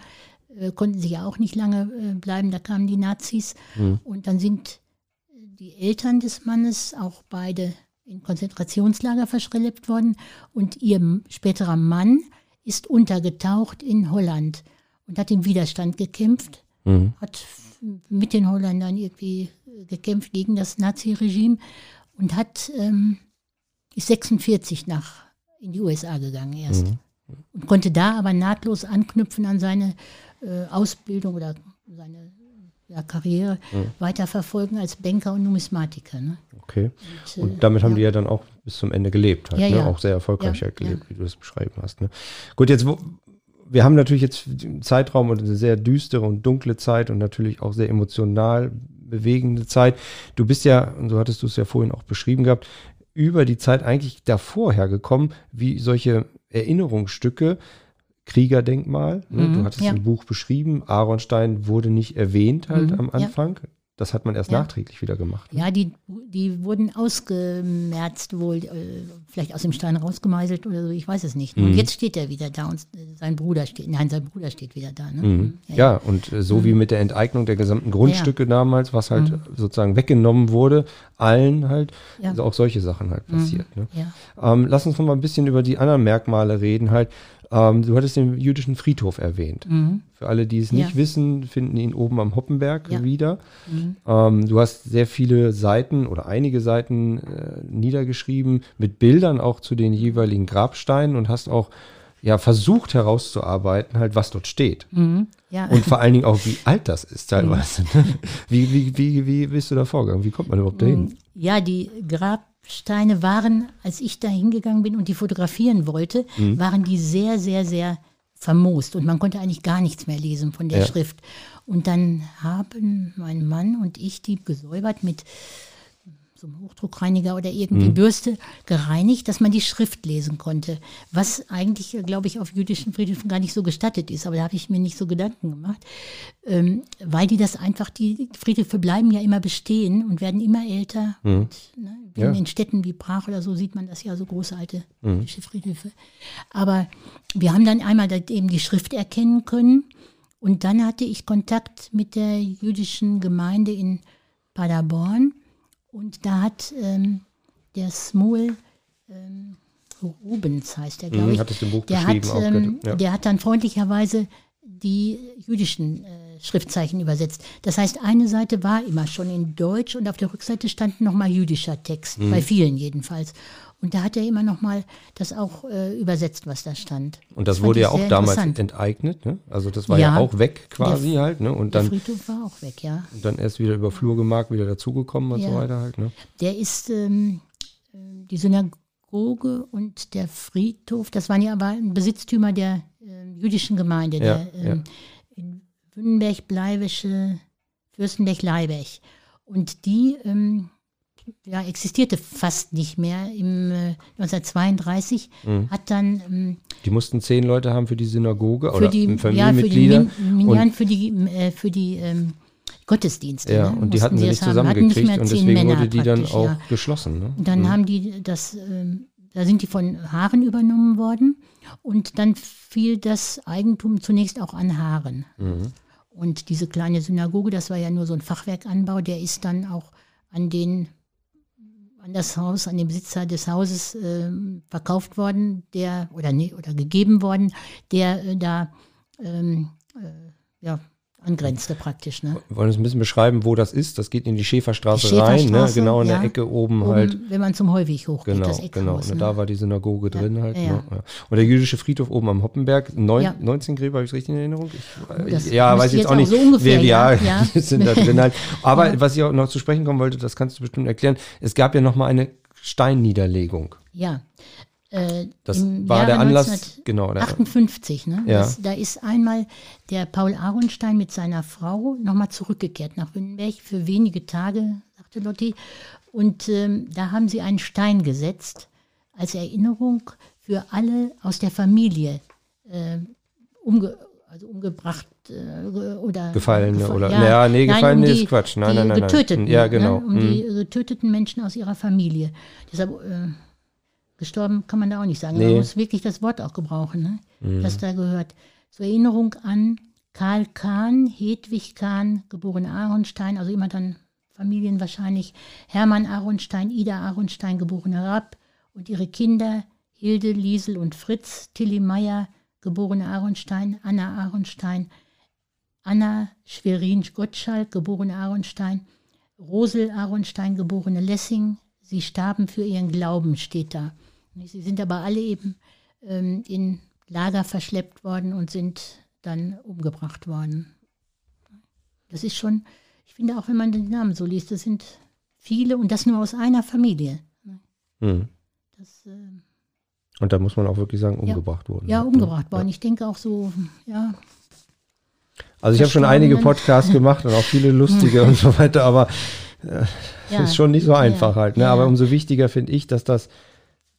äh, konnten sie ja auch nicht lange äh, bleiben, da kamen die Nazis. Mhm. Und dann sind die Eltern des Mannes auch beide in Konzentrationslager verschlept worden und ihr späterer Mann ist untergetaucht in Holland und hat im Widerstand gekämpft, mhm. hat mit den Holländern irgendwie gekämpft gegen das Nazi-Regime und hat ähm, ist 46 nach in die USA gegangen erst mhm. und konnte da aber nahtlos anknüpfen an seine äh, Ausbildung oder seine ja, Karriere mhm. weiterverfolgen als Banker und Numismatiker. Ne? Okay. Und, und damit haben ja. die ja dann auch bis zum Ende gelebt, halt, ja, ne? auch sehr erfolgreich halt gelebt, wie du das beschrieben hast. Ne? Gut, jetzt wo, wir haben natürlich jetzt einen Zeitraum und eine sehr düstere und dunkle Zeit und natürlich auch sehr emotional bewegende Zeit. Du bist ja, und so hattest du es ja vorhin auch beschrieben gehabt, über die Zeit eigentlich davor hergekommen, wie solche Erinnerungsstücke, Kriegerdenkmal, ne? du mhm, hattest ja. ein Buch beschrieben, Aaronstein wurde nicht erwähnt halt mhm, am Anfang. Ja. Das hat man erst ja. nachträglich wieder gemacht. Ne? Ja, die, die wurden ausgemerzt wohl, äh, vielleicht aus dem Stein rausgemeißelt oder so, ich weiß es nicht. Mhm. Und jetzt steht er wieder da und sein Bruder steht, nein, sein Bruder steht wieder da. Ne? Mhm. Ja, ja, ja, und äh, so wie mhm. mit der Enteignung der gesamten Grundstücke damals, was halt mhm. sozusagen weggenommen wurde, allen halt, also auch solche Sachen halt mhm. passiert. Ne? Ähm, lass uns noch mal ein bisschen über die anderen Merkmale reden halt. Ähm, du hattest den jüdischen Friedhof erwähnt. Mhm. Für alle, die es nicht ja. wissen, finden ihn oben am Hoppenberg ja. wieder. Mhm. Ähm, du hast sehr viele Seiten oder einige Seiten äh, niedergeschrieben mit Bildern auch zu den jeweiligen Grabsteinen und hast auch ja, versucht herauszuarbeiten, halt, was dort steht. Mhm. Ja. Und vor allen Dingen auch, wie alt das ist teilweise. Mhm. wie, wie, wie, wie bist du da vorgegangen? Wie kommt man überhaupt dahin? Mhm. Ja, die Grab Steine waren, als ich da hingegangen bin und die fotografieren wollte, mhm. waren die sehr, sehr, sehr vermoost und man konnte eigentlich gar nichts mehr lesen von der Ja. Schrift. Und dann haben mein Mann und ich die gesäubert mit so einem Hochdruckreiniger oder irgendwie Bürste gereinigt, dass man die Schrift lesen konnte. Was eigentlich, glaube ich, auf jüdischen Friedhöfen gar nicht so gestattet ist. Aber da habe ich mir nicht so Gedanken gemacht. Ähm, weil die das einfach, die Friedhöfe bleiben ja immer bestehen und werden immer älter. Und, ne, Ja. In Städten wie Prag oder so sieht man das ja, so große alte jüdische Friedhöfe. Aber wir haben dann einmal eben die Schrift erkennen können. Und dann hatte ich Kontakt mit der jüdischen Gemeinde in Paderborn. Und da hat ähm, der Smol ähm, Rubens heißt der, glaube Mhm, ich. hattest du im Buch der hat, ähm, ja. der hat dann freundlicherweise die jüdischen äh, Schriftzeichen übersetzt. Das heißt, eine Seite war immer schon in Deutsch und auf der Rückseite stand nochmal jüdischer Text, Mhm. bei vielen jedenfalls. Und da hat er immer nochmal das auch äh, übersetzt, was da stand. Und das fand wurde ja auch damals enteignet, ne? Also das war ja, Ja. auch weg quasi halt, ne? Und Der dann, Friedhof war auch weg, ja. und dann erst wieder über Flurgemark wieder dazugekommen und so Ja. weiter halt, ne? Der ist ähm, äh, die Synagoge und der Friedhof, das waren ja aber ein Besitztümer der äh, jüdischen Gemeinde, Ja, der ähm, in Wünnenberg, Bleiwische, Fürstenberg-Leiberg. Und die ähm, ja, existierte fast nicht mehr. Im äh, 1932 Mhm. hat dann ähm, Die mussten zehn Leute haben für die Synagoge für oder die, ja, für die, Familienmitglieder. Min, für die, äh, für die ähm, Gottesdienste. ja, ne, und die hatten sie nicht zusammengekriegt mehr und zehn deswegen Männer wurde die dann auch ja. geschlossen. Ne? Und dann haben die das, ähm, da sind die von Haaren übernommen worden und dann fiel das Eigentum zunächst auch an Haaren. Mhm. Und diese kleine Synagoge, das war ja nur so ein Fachwerkanbau, der ist dann auch an den an das Haus, an den Besitzer des Hauses ähm, verkauft worden, der oder nee, oder gegeben worden, der äh, da ähm, äh, ja, angrenzte praktisch. Ne? Wir wollen uns ein bisschen beschreiben, wo das ist. Das geht in die Schäferstraße, Die rein, ne? Schäferstraße, genau in ja. der Ecke oben, Oben, halt. wenn man zum Heuweg hochgeht, Genau, das genau. Eckhaus. Und ne? da war die Synagoge drin halt. ja, Ne? ja. Ja. Und der jüdische Friedhof oben am Hoppenberg, neun, Ja. 19 Gräber, habe ich es richtig in Erinnerung? Ich, das ja, müsste weiß ich jetzt auch nicht. so ungefähr, Wer- ja, ja, ja. sind da drin halt. Aber was ich auch noch zu sprechen kommen wollte, das kannst du bestimmt erklären. Es gab ja noch mal eine Steinniederlegung. Ja. Äh, Das war Jahre der Anlass, genau. Der, 58, ne? Ja. Das, da ist einmal der Paul Aronstein mit seiner Frau nochmal zurückgekehrt nach Wünnenberg für wenige Tage, sagte Lotti. Und ähm, da haben sie einen Stein gesetzt als Erinnerung für alle aus der Familie äh, umge also umgebracht äh, oder Gefallene gefa- oder- ja, nee, nein, Gefallene um ist die, Quatsch. Nein, die nein, nein, nein. Getöteten, Ja, genau. Ne? Um die getöteten Menschen aus ihrer Familie. Deshalb äh, gestorben kann man da auch nicht sagen. Nee. Mhm. Man muss wirklich das Wort auch gebrauchen, ne? das da gehört. Zur Erinnerung an Karl Kahn, Hedwig Kahn, geboren Ahornstein, also immer dann Familien wahrscheinlich, Hermann Ahornstein, Ida Ahornstein, geborene Rapp und ihre Kinder Hilde, Liesel und Fritz, Tilly Meyer, geborene Ahornstein, Anna Ahornstein, Anna Schwerin Gottschalk, geborene Ahornstein, Rosel Ahornstein, geborene Lessing. Sie starben für ihren Glauben, steht da. Sie sind aber alle eben ähm, in Lager verschleppt worden und sind dann umgebracht worden. Das ist schon, ich finde auch, wenn man den Namen so liest, das sind viele und das nur aus einer Familie. Hm. Das, äh, Und da muss man auch wirklich sagen, umgebracht worden. ja, halt, ne? umgebracht worden. Ich denke auch so, ja, Also ich habe schon einige. Podcasts gemacht und auch viele lustige und so weiter, aber ja. ist schon nicht so einfach halt. Ne? ja. Aber umso wichtiger finde ich, dass das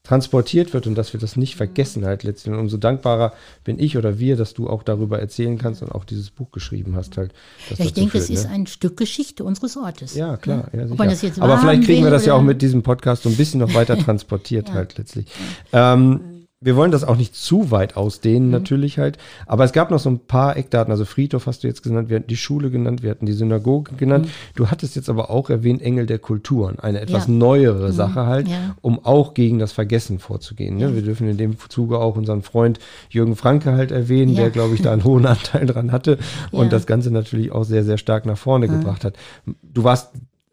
transportiert wird und dass wir das nicht vergessen halt letztlich. Und umso dankbarer bin ich oder wir, dass du auch darüber erzählen kannst und auch dieses Buch geschrieben hast halt. das Ja, ich denke, es führt, ist ne? ein Stück Geschichte unseres Ortes. Ja, klar. Ja, das Aber vielleicht kriegen wir das ja auch mit diesem Podcast so ein bisschen noch weiter transportiert halt letztlich. Ähm, wir wollen das auch nicht zu weit Mhm. ausdehnen, natürlich halt. Aber es gab noch so ein paar Eckdaten. Also Friedhof hast du jetzt genannt, wir hatten die Schule genannt, wir hatten die Synagoge genannt. Mhm. Du hattest jetzt aber auch erwähnt Engel der Kulturen, eine etwas Ja. Mhm. neuere Sache halt, Ja. um auch gegen das Vergessen vorzugehen. Ne? Wir dürfen in dem Zuge auch unseren Freund Jürgen Franke halt erwähnen, Ja. der, glaube ich, da einen hohen Anteil dran hatte und das Ganze natürlich auch sehr, sehr stark nach vorne gebracht hat. Du warst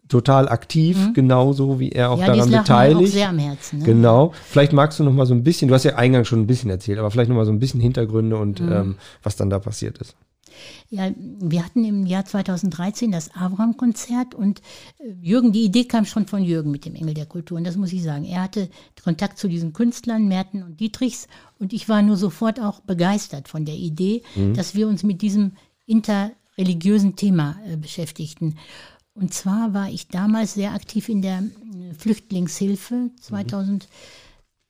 total aktiv, genauso wie er auch Mhm. Ja, daran mir auch beteiligt. sehr am Herzen. Ne? Genau. Vielleicht magst du noch mal so ein bisschen, du hast ja eingangs schon ein bisschen erzählt, aber vielleicht noch mal so ein bisschen Hintergründe und Mhm. ähm, was dann da passiert ist. Ja, wir hatten im Jahr 2013 das Abraham-Konzert und äh, Jürgen, die Idee kam schon von Jürgen mit dem Engel der Kultur. Und das muss ich sagen. Er hatte Kontakt zu diesen Künstlern, Merten und Dietrichs. Und ich war nur sofort auch begeistert von der Idee, mhm. dass wir uns mit diesem interreligiösen Thema äh, beschäftigten. Und zwar war ich damals sehr aktiv in der äh, Flüchtlingshilfe 2000. Mhm.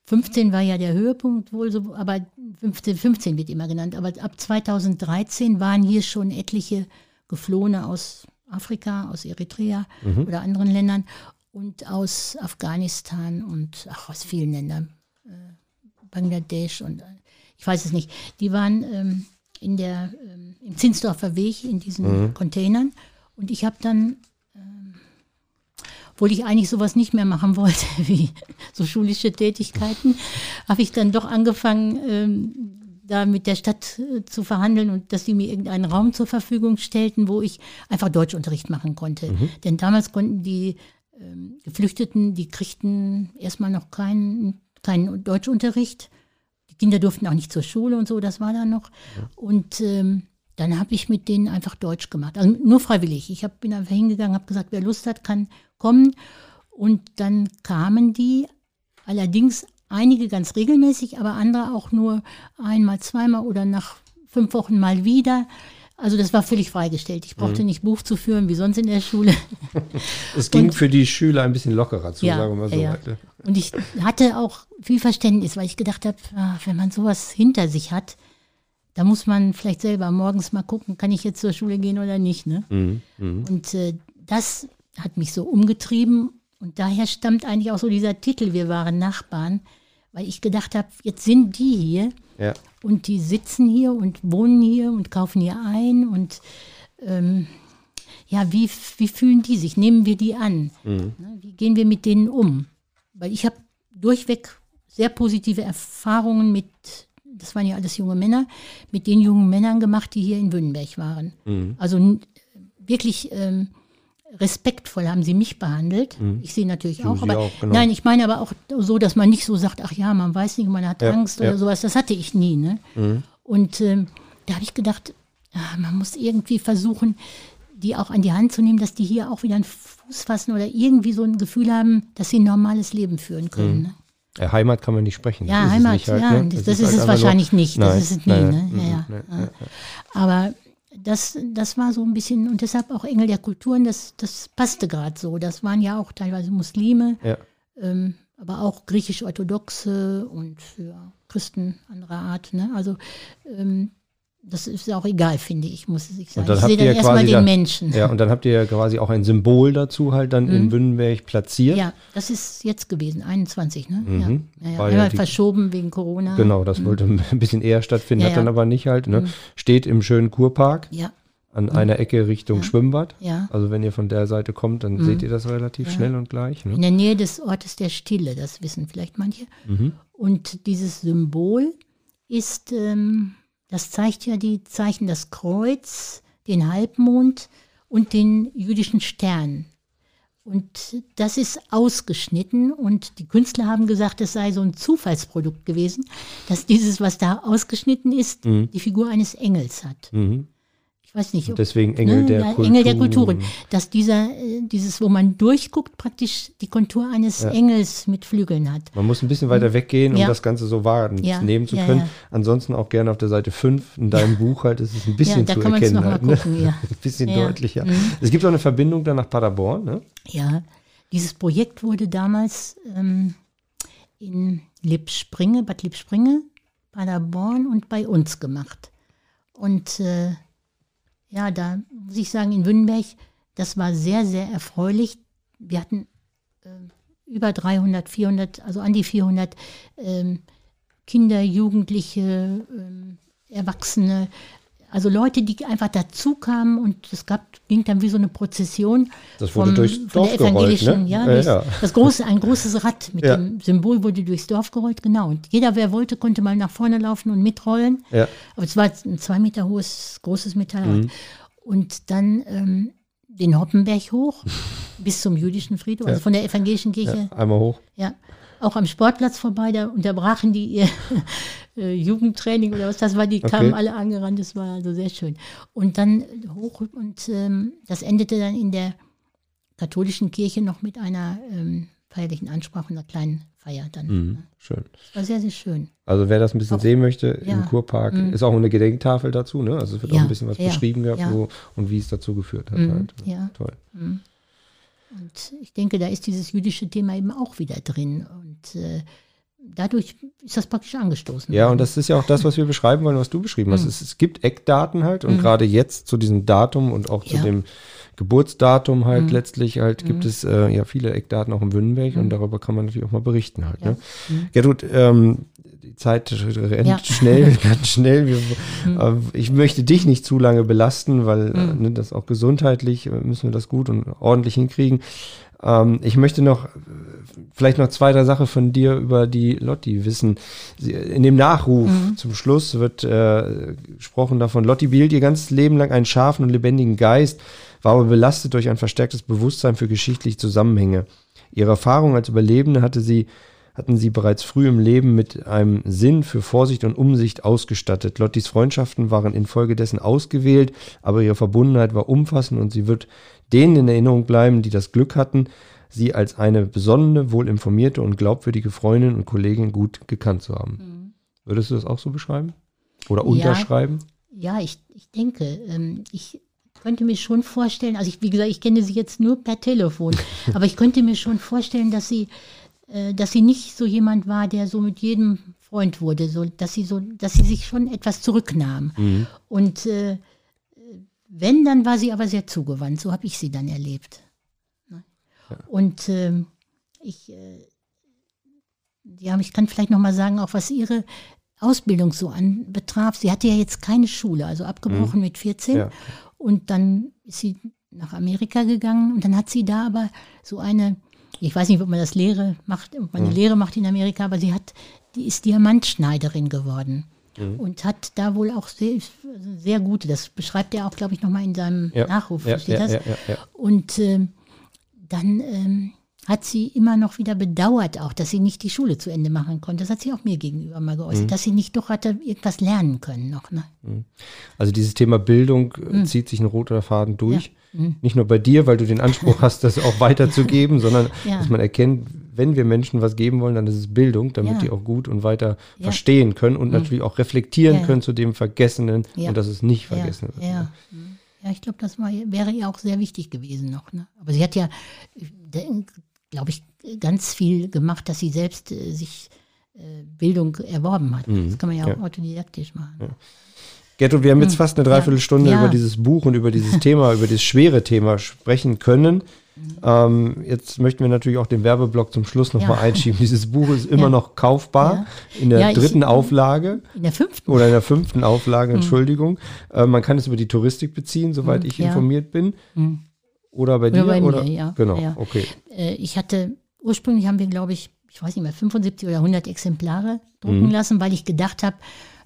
15 war ja der Höhepunkt wohl so, aber 15, 15 wird immer genannt. Aber ab 2013 waren hier schon etliche Geflohene aus Afrika, aus Eritrea mhm. oder anderen Ländern und aus Afghanistan und ach, aus vielen Ländern, äh, Bangladesch und äh, ich weiß es nicht. Die waren ähm, in der, ähm, im Zinsdorfer Weg in diesen mhm. Containern und ich habe dann obwohl ich eigentlich sowas nicht mehr machen wollte, wie so schulische Tätigkeiten, habe ich dann doch angefangen, ähm, da mit der Stadt äh, zu verhandeln und dass sie mir irgendeinen Raum zur Verfügung stellten, wo ich einfach Deutschunterricht machen konnte. Mhm. Denn damals konnten die ähm, Geflüchteten, die kriegten erstmal noch keinen, keinen Deutschunterricht. Die Kinder durften auch nicht zur Schule und so, das war dann noch. Ja. Und ähm, dann habe ich mit denen einfach Deutsch gemacht. Also nur freiwillig. Ich hab, bin einfach hingegangen, habe gesagt, wer Lust hat, kann kommen. Und dann kamen die, allerdings einige ganz regelmäßig, aber andere auch nur einmal, zweimal oder nach fünf Wochen mal wieder. Also das war völlig freigestellt. Ich brauchte mhm. nicht Buch zu führen, wie sonst in der Schule. es ging und, für die Schüler ein bisschen lockerer zu, ja, sagen wir mal so. Ja. Und ich hatte auch viel Verständnis, weil ich gedacht habe, ah, wenn man sowas hinter sich hat, da muss man vielleicht selber morgens mal gucken, kann ich jetzt zur Schule gehen oder nicht. Ne? Mhm. Mhm. Und äh, das hat mich so umgetrieben. Und daher stammt eigentlich auch so dieser Titel, wir waren Nachbarn, weil ich gedacht habe, jetzt sind die hier ja. und die sitzen hier und wohnen hier und kaufen hier ein und ähm, ja, wie, wie fühlen die sich? Nehmen wir die an? Mhm. Ne, wie gehen wir mit denen um? Weil ich habe durchweg sehr positive Erfahrungen mit, das waren ja alles junge Männer, mit den jungen Männern gemacht, die hier in Wünnenberg waren. Mhm. Also wirklich ähm, respektvoll haben sie mich behandelt. Mhm. Ich sehe natürlich so auch, aber auch, genau. nein, ich meine aber auch so, dass man nicht so sagt, ach ja, man weiß nicht, man hat ja, Angst oder ja. sowas. Das hatte ich nie. Ne? Mhm. Und ähm, da habe ich gedacht, ach, man muss irgendwie versuchen, die auch an die Hand zu nehmen, dass die hier auch wieder einen Fuß fassen oder irgendwie so ein Gefühl haben, dass sie ein normales Leben führen können. Mhm. Ne? Ja, Heimat kann man nicht sprechen. Ja, Heimat, halt, ja, ne? das, das, ist, es wahrscheinlich nicht. Nein, das ist es nie. Nein, ne? nein, ja, ja. Aber das, das war so ein bisschen, und deshalb auch Engel der Kulturen, das, das passte gerade so. Das waren ja auch teilweise Muslime, ja. ähm, aber auch griechisch-orthodoxe und ja, Christen anderer Art. Ne? Also ähm, das ist auch egal, finde ich, muss ich sagen. ich sehe dann erstmal den dann, Menschen. Ja, und dann habt ihr ja quasi auch ein Symbol dazu halt dann mhm. in Wünnenberg platziert. Ja, das ist jetzt gewesen, 21, ne? Mhm. Ja, ja, ja. Die, verschoben wegen Corona. Genau, das mhm. wollte ein bisschen eher stattfinden, ja, hat dann aber nicht halt. Ne? Mhm. Steht im schönen Kurpark. Ja. An mhm. einer Ecke Richtung Schwimmbad. Ja. Also wenn ihr von der Seite kommt, dann mhm. seht ihr das relativ schnell und gleich. Ne? In der Nähe des Ortes der Stille, das wissen vielleicht manche. Und dieses Symbol ist ähm, das zeigt ja die Zeichen das Kreuz, den Halbmond und den jüdischen Stern. Und das ist ausgeschnitten und die Künstler haben gesagt, es sei so ein Zufallsprodukt gewesen, dass dieses, was da ausgeschnitten ist, mhm. die Figur eines Engels hat. Mhm weiß nicht. Und deswegen Engel ne, der ja, Kulturen. Engel der Kulturen. Dass dieser, äh, dieses, wo man durchguckt, praktisch die Kontur eines ja. Engels mit Flügeln hat. Man muss ein bisschen weiter weggehen, um ja. das Ganze so wahrnehmen zu können. Ansonsten auch gerne auf der Seite 5 in deinem Buch halt, ist es ein bisschen zu erkennen. Halt, ne? gucken, ein bisschen deutlicher. Mhm. Es gibt auch eine Verbindung dann nach Paderborn, ne? Ja, dieses Projekt wurde damals ähm, in Lippspringe, Bad Lippspringe, Paderborn und bei uns gemacht. Und äh, ja, da muss ich sagen, in Wünnenberg, das war sehr, sehr erfreulich. Wir hatten äh, über 300, 400, also an die 400 ähm, Kinder, Jugendliche, ähm, Erwachsene, also Leute, die einfach dazu kamen und es gab, ging dann wie so eine Prozession. Das wurde vom, durchs Dorf der evangelischen, gerollt, ne? ja, durch, ja, Das große, ein großes Rad mit ja. dem Symbol wurde durchs Dorf gerollt, genau. Und jeder, wer wollte, konnte mal nach vorne laufen und mitrollen. Ja. Aber es war ein zwei Meter hohes, großes Metallrad. Mhm. Und dann ähm, den Hoppenberg hoch. bis zum jüdischen Friedhof, also von der evangelischen Kirche. Ja, einmal hoch. Ja, auch am Sportplatz vorbei, da unterbrachen die ihr äh, Jugendtraining oder was das war, die kamen Okay. alle angerannt, das war also sehr schön. Und dann hoch und ähm, das endete dann in der katholischen Kirche noch mit einer ähm, feierlichen Ansprache und einer kleinen Feier dann. Mhm. Schön. Das war sehr, sehr schön. Also wer das ein bisschen Auch- sehen möchte, ja. im Kurpark Mhm. ist auch eine Gedenktafel dazu, ne? Also es wird auch Ja, ein bisschen was ja, beschrieben gehabt, ja. wo und wie es dazu geführt hat. Mhm, Halt. ja. Toll. Mhm. Und ich denke, da ist dieses jüdische Thema eben auch wieder drin. Und äh, dadurch ist das praktisch angestoßen. Ja, und das ist ja auch das, was wir beschreiben wollen, was du beschrieben hast. Mhm. Es, es gibt Eckdaten halt und Mhm. gerade jetzt zu diesem Datum und auch zu Ja. dem Geburtsdatum halt Mhm. letztlich halt gibt Mhm. es äh, ja viele Eckdaten auch in Wünnenberg und Mhm. darüber kann man natürlich auch mal berichten halt. Ja. Ne? Mhm. Gertrud, ähm, die Zeit rennt Ja. schnell, ganz schnell. Wir, äh, ich möchte dich nicht zu lange belasten, weil äh, ne, das auch gesundheitlich äh, müssen wir das gut und ordentlich hinkriegen. Ähm, ich möchte noch äh, vielleicht noch zwei, drei Sachen von dir über die Lotti wissen. Sie, in dem Nachruf Mhm. zum Schluss wird äh, gesprochen davon, Lotti behielt ihr ganzes Leben lang einen scharfen und lebendigen Geist, war aber belastet durch ein verstärktes Bewusstsein für geschichtliche Zusammenhänge. Ihre Erfahrung als Überlebende hatte sie hatten sie bereits früh im Leben mit einem Sinn für Vorsicht und Umsicht ausgestattet. Lottis Freundschaften waren infolgedessen ausgewählt, aber ihre Verbundenheit war umfassend und sie wird denen in Erinnerung bleiben, die das Glück hatten, sie als eine besonnene, wohlinformierte und glaubwürdige Freundin und Kollegin gut gekannt zu haben. Mhm. Würdest du das auch so beschreiben? Oder Ja. unterschreiben? Ja, ich, ich denke, ähm, ich könnte mir schon vorstellen, also ich, wie gesagt, ich kenne sie jetzt nur per Telefon, aber ich könnte mir schon vorstellen, dass sie, äh, dass sie nicht so jemand war, der so mit jedem Freund wurde, so, dass sie so, dass sie sich schon etwas zurücknahm. Mhm. Und äh, wenn, dann war sie aber sehr zugewandt. So habe ich sie dann erlebt. Ne? Und ähm, ich, äh, ja, ich kann vielleicht noch mal sagen, auch was ihre Ausbildung so anbetraf. Sie hatte ja jetzt keine Schule, also abgebrochen mit 14. Ja. Und dann ist sie nach Amerika gegangen und dann hat sie da aber so eine, ich weiß nicht, ob man das Lehre macht, ob man eine Lehre macht in Amerika, aber sie hat, die ist Diamantschneiderin geworden und hat da wohl auch sehr, sehr gute, das beschreibt er auch, glaube ich, nochmal in seinem Ja. Nachruf, Ja, ja, das? ja. Und ähm, dann ähm, hat sie immer noch wieder bedauert, auch, dass sie nicht die Schule zu Ende machen konnte. Das hat sie auch mir gegenüber mal geäußert, Mhm. dass sie nicht doch hatte irgendwas lernen können noch. Ne? Also dieses Thema Bildung äh, zieht sich ein roter Faden durch. Mhm. Nicht nur bei dir, weil du den Anspruch hast, das auch weiterzugeben, sondern Ja. dass man erkennt, wenn wir Menschen was geben wollen, dann ist es Bildung, damit Ja. die auch gut und weiter Ja. verstehen können und natürlich auch reflektieren Ja, ja. können zu dem Vergessenen Ja. und dass es nicht Ja, vergessen wird. ja. ja, ich glaube, das war, wäre ihr auch sehr wichtig gewesen noch. Ne? Aber sie hat ja, glaube ich, ganz viel gemacht, dass sie selbst äh, sich äh, Bildung erworben hat. Das kann man ja auch Mhm. Ja. autodidaktisch machen. Gertrud, wir haben jetzt fast eine Dreiviertelstunde Ja. über dieses Buch und über dieses Thema, über dieses schwere Thema sprechen können. Ähm, jetzt möchten wir natürlich auch den Werbeblock zum Schluss nochmal Ja. einschieben. Dieses Buch ist immer Ja. noch kaufbar in der Ja, ich- dritten Auflage. In der fünften. oder in der fünften Auflage, Entschuldigung. Äh, man kann es über die Touristik beziehen, soweit ich ja. informiert bin. Mhm. Oder bei Oder dir? bei mir, oder? ja. Genau, Ja. okay. Äh, ich hatte, ursprünglich haben wir, glaube ich, ich weiß nicht mehr, 75 oder 100 Exemplare drucken lassen, weil ich gedacht habe,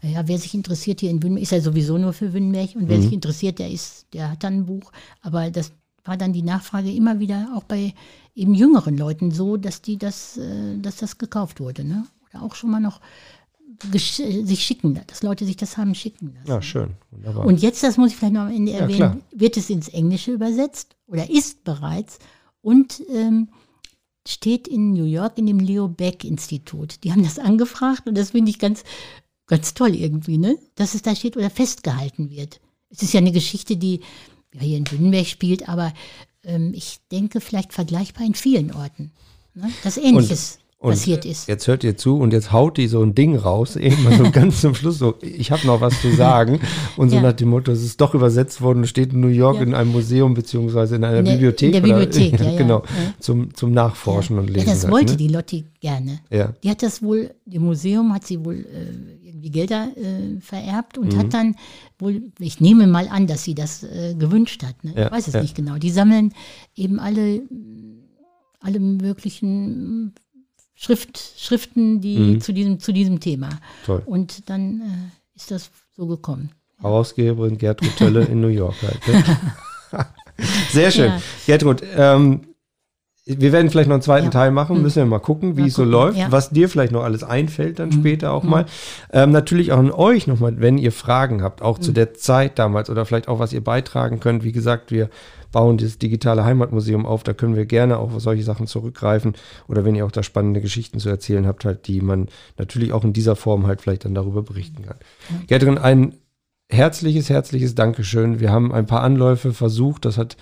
ja, wer sich interessiert hier in Wünnberg, ist ja sowieso nur für Wünnberg und wer sich interessiert, der ist, der hat dann ein Buch. Aber das war dann die Nachfrage immer wieder auch bei eben jüngeren Leuten so, dass die das, äh, dass das gekauft wurde, ne? Oder auch schon mal noch sich schicken, dass Leute sich das haben schicken lassen. Ja, schön. Wunderbar. Und jetzt, das muss ich vielleicht noch am Ende Ja, erwähnen, klar. wird es ins Englische übersetzt oder ist bereits und ähm, steht in New York in dem Leo Beck Institut. Die haben das angefragt und das finde ich ganz, ganz toll irgendwie, ne? Dass es da steht oder festgehalten wird. Es ist ja eine Geschichte, die ja, hier in Wünnberg spielt, aber ähm, ich denke vielleicht vergleichbar in vielen Orten. Ne? Dass Ähnliches und passiert ist. Jetzt hört ihr zu und jetzt haut die so ein Ding raus, eben mal so ganz zum Schluss so, ich habe noch was zu sagen. Und so Ja. nach dem Motto, es ist doch übersetzt worden und steht in New York Ja. in einem Museum beziehungsweise in einer In der- Bibliothek. in der oder- Bibliothek, ja, ja. genau, Ja. Zum, zum Nachforschen und Ja, Lesen. das halt, wollte ne? die Lotti gerne. Ja. Die hat das wohl, dem Museum hat sie wohl äh, irgendwie Gelder äh, vererbt und Mhm. hat dann wohl, ich nehme mal an, dass sie das äh, gewünscht hat. Ne? Ja, ich weiß es ja. nicht genau. Die sammeln eben alle, alle möglichen Schrift, Schriften, die Mhm. zu, diesem, zu diesem Thema. Toll. Und dann äh, ist das so gekommen. Herausgeberin Gertrud Tölle in New York halt. Ne? Sehr schön. Ja. Gertrud, ähm, wir werden vielleicht noch einen zweiten Ja. Teil machen, Hm. müssen wir mal gucken, wie Mal es so gucken, läuft, ja. was dir vielleicht noch alles einfällt dann Hm. später auch mal. Ähm, natürlich auch an euch nochmal, wenn ihr Fragen habt, auch Hm. zu der Zeit damals oder vielleicht auch was ihr beitragen könnt. Wie gesagt, wir bauen das digitale Heimatmuseum auf, da können wir gerne auch auf solche Sachen zurückgreifen oder wenn ihr auch da spannende Geschichten zu erzählen habt, halt, die man natürlich auch in dieser Form halt vielleicht dann darüber berichten kann. Gertrin, ein herzliches, herzliches Dankeschön. Wir haben ein paar Anläufe versucht. Das hat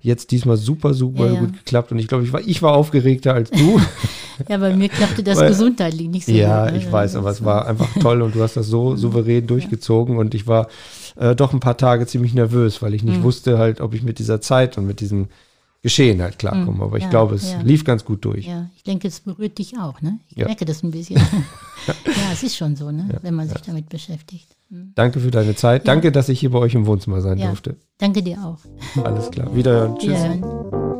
jetzt diesmal super, super Ja, ja. gut geklappt. Und ich glaube, ich war, ich war aufgeregter als du. Ja, bei mir klappte das Weil- gesundheitlich nicht so. ja, gut, ne? ich weiß, aber es war einfach toll und du hast das so souverän durchgezogen und ich war äh, doch ein paar Tage ziemlich nervös, weil ich nicht Mhm. wusste halt, ob ich mit dieser Zeit und mit diesem Geschehen halt klarkomme. Mhm. Aber ich Ja, glaube, es ja. lief ganz gut durch. Ja, ich denke, es berührt dich auch, ne? Ich Ja. merke das ein bisschen. ja, es ist schon so, ne? Wenn man sich damit beschäftigt. Mhm. Danke für deine Zeit. Danke, dass ich hier bei euch im Wohnzimmer sein durfte. Danke dir auch. Alles klar. Wiederhören. Tschüss. Wiederhören.